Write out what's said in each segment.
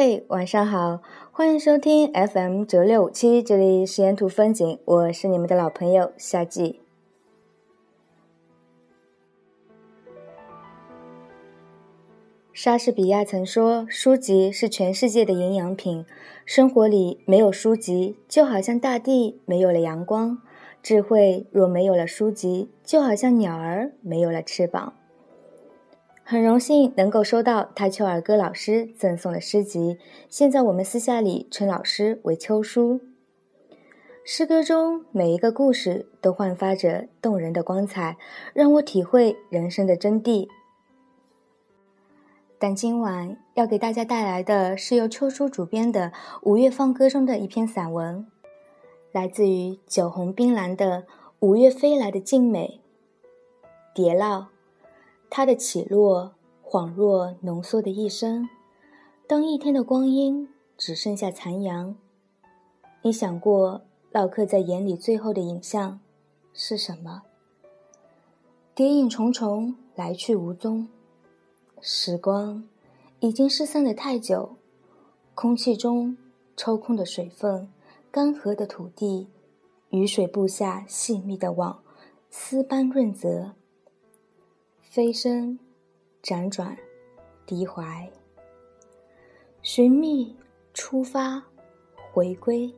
嘿，晚上好，欢迎收听 FM 九六五七，这里是沿途风景，我是你们的老朋友夏季。莎士比亚曾说：“书籍是全世界的营养品，生活里没有书籍，就好像大地没有了阳光；智慧若没有了书籍，就好像鸟儿没有了翅膀。”很荣幸能够收到他秋儿歌老师赠送的诗集，现在我们私下里称老师为秋叔。诗歌中每一个故事都焕发着动人的光彩，让我体会人生的真谛。但今晚要给大家带来的是由秋叔主编的《五月放歌》中的一篇散文，来自于酒红冰蓝的五月飞来的静美，蝶烙。它的起落，恍若浓缩的一生。当一天的光阴只剩下残阳，你想过烙刻在眼里最后的影像是什么？蝶影重重，来去无踪。时光已经失散的太久，空气中抽空的水分，干涸的土地，雨水布下细密的网，丝般润泽。飞升，辗转，低怀，寻觅，出发，回归。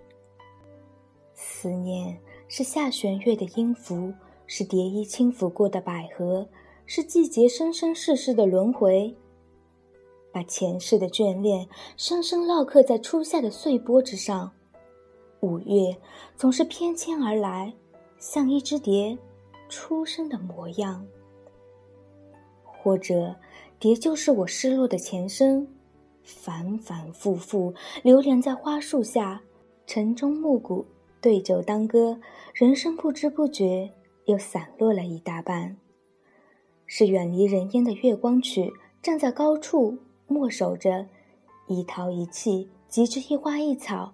思念是下弦月的音符，是蝶衣轻抚过的百合，是季节生生世世的轮回。把前世的眷恋深深烙刻在初夏的碎波之上。五月总是翩跹而来，像一只蝶出生的模样。或者，蝶就是我失落的前身，反反复复流连在花树下，晨钟暮鼓，对酒当歌，人生不知不觉又散落了一大半。是远离人烟的月光曲，站在高处默守着，一桃一气，即之一花一草，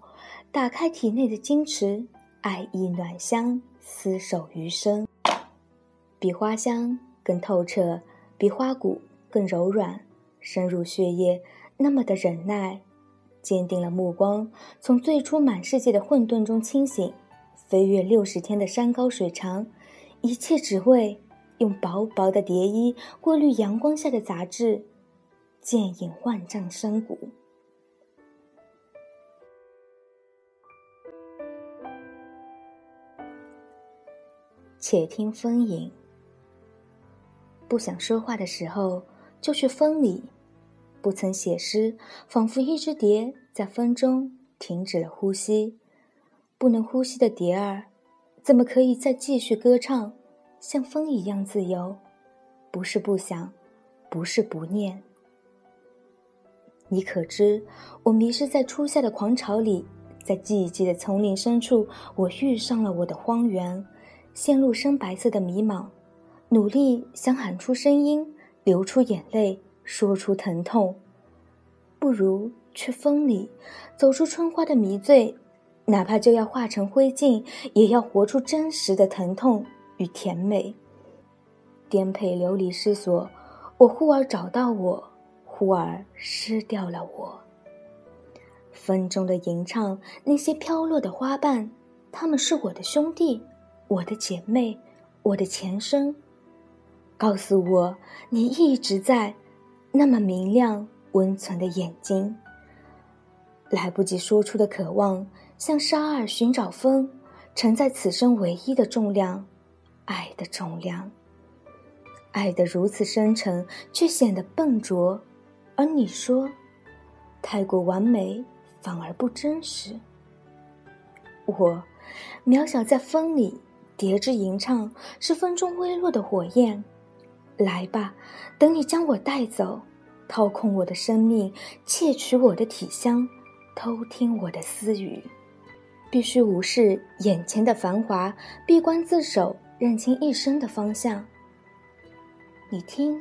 打开体内的矜持，爱意暖香，厮守余生，比花香更透彻。比花骨更柔软，深入血液，那么的忍耐，坚定了目光。从最初满世界的混沌中清醒，飞越六十天的山高水长，一切只为用薄薄的蝶衣过滤阳光下的杂质，剑影万丈深谷。且听风影。不想说话的时候，就去风里；不曾写诗，仿佛一只蝶在风中停止了呼吸。不能呼吸的蝶儿，怎么可以再继续歌唱，像风一样自由？不是不想，不是不念。你可知，我迷失在初夏的狂潮里，在寂寂的丛林深处，我遇上了我的荒原，陷入深白色的迷茫。努力想喊出声音，流出眼泪，说出疼痛，不如去风里，走出春花的迷醉，哪怕就要化成灰烬，也要活出真实的疼痛与甜美。颠沛流离失所，我忽而找到我，忽而失掉了我。风中的吟唱，那些飘落的花瓣，他们是我的兄弟，我的姐妹，我的前生。告诉我，你一直在，那么明亮温存的眼睛。来不及说出的渴望，像沙儿寻找风，承载此生唯一的重量，爱的重量。爱得如此深沉，却显得笨拙。而你说，太过完美反而不真实。我，渺小在风里，蝶之吟唱，是风中微弱的火焰。来吧，等你将我带走，掏空我的生命，窃取我的体香，偷听我的私语。必须无视眼前的繁华，闭关自守，认清一生的方向。你听，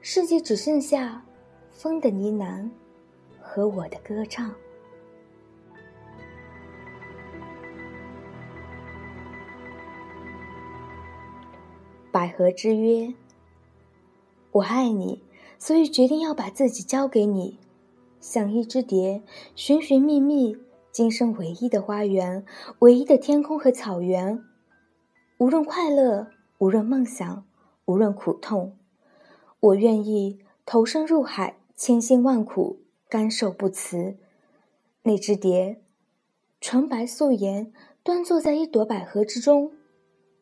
世界只剩下风的呢喃和我的歌唱。百合之约。我爱你，所以决定要把自己交给你。像一只蝶，寻寻觅觅今生唯一的花园，唯一的天空和草原。无论快乐，无论梦想，无论苦痛，我愿意投身入海，千辛万苦，甘受不辞。那只蝶，纯白素颜，端坐在一朵百合之中。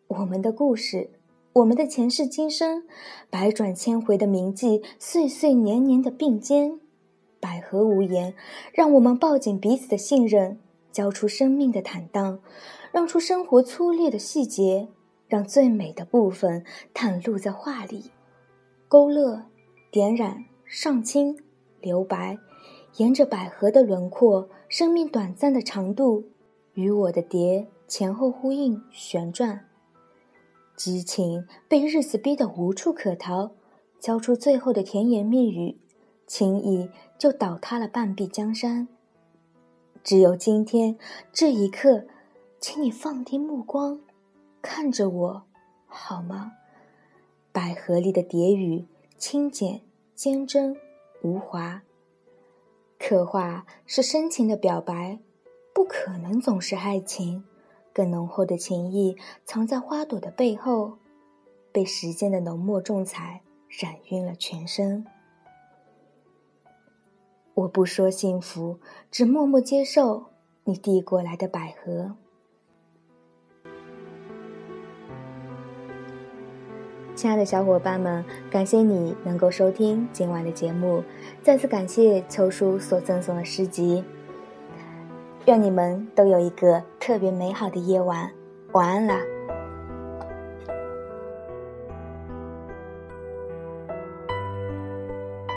我们的故事，我们的前世今生，百转千回的铭记，岁岁年年的并肩。百合无言，让我们抱紧彼此的信任，交出生命的坦荡，让出生活粗劣的细节，让最美的部分袒露在画里，勾勒、点染、上青、留白，沿着百合的轮廓，生命短暂的长度，与我的蝶前后呼应旋转，激情被日子逼得无处可逃，交出最后的甜言蜜语。轻易就倒塌了半壁江山。只有今天这一刻，请你放低目光，看着我，好吗？百合里的蝶语，轻简、坚贞、无华。刻画是深情的表白，不可能总是爱情。更浓厚的情谊藏在花朵的背后，被时间的浓墨重彩染晕了全身。我不说幸福，只默默接受你递过来的百合。亲爱的小伙伴们，感谢你能够收听今晚的节目，再次感谢秋叔所赠送的诗集。愿你们都有一个特别美好的夜晚，晚安啦！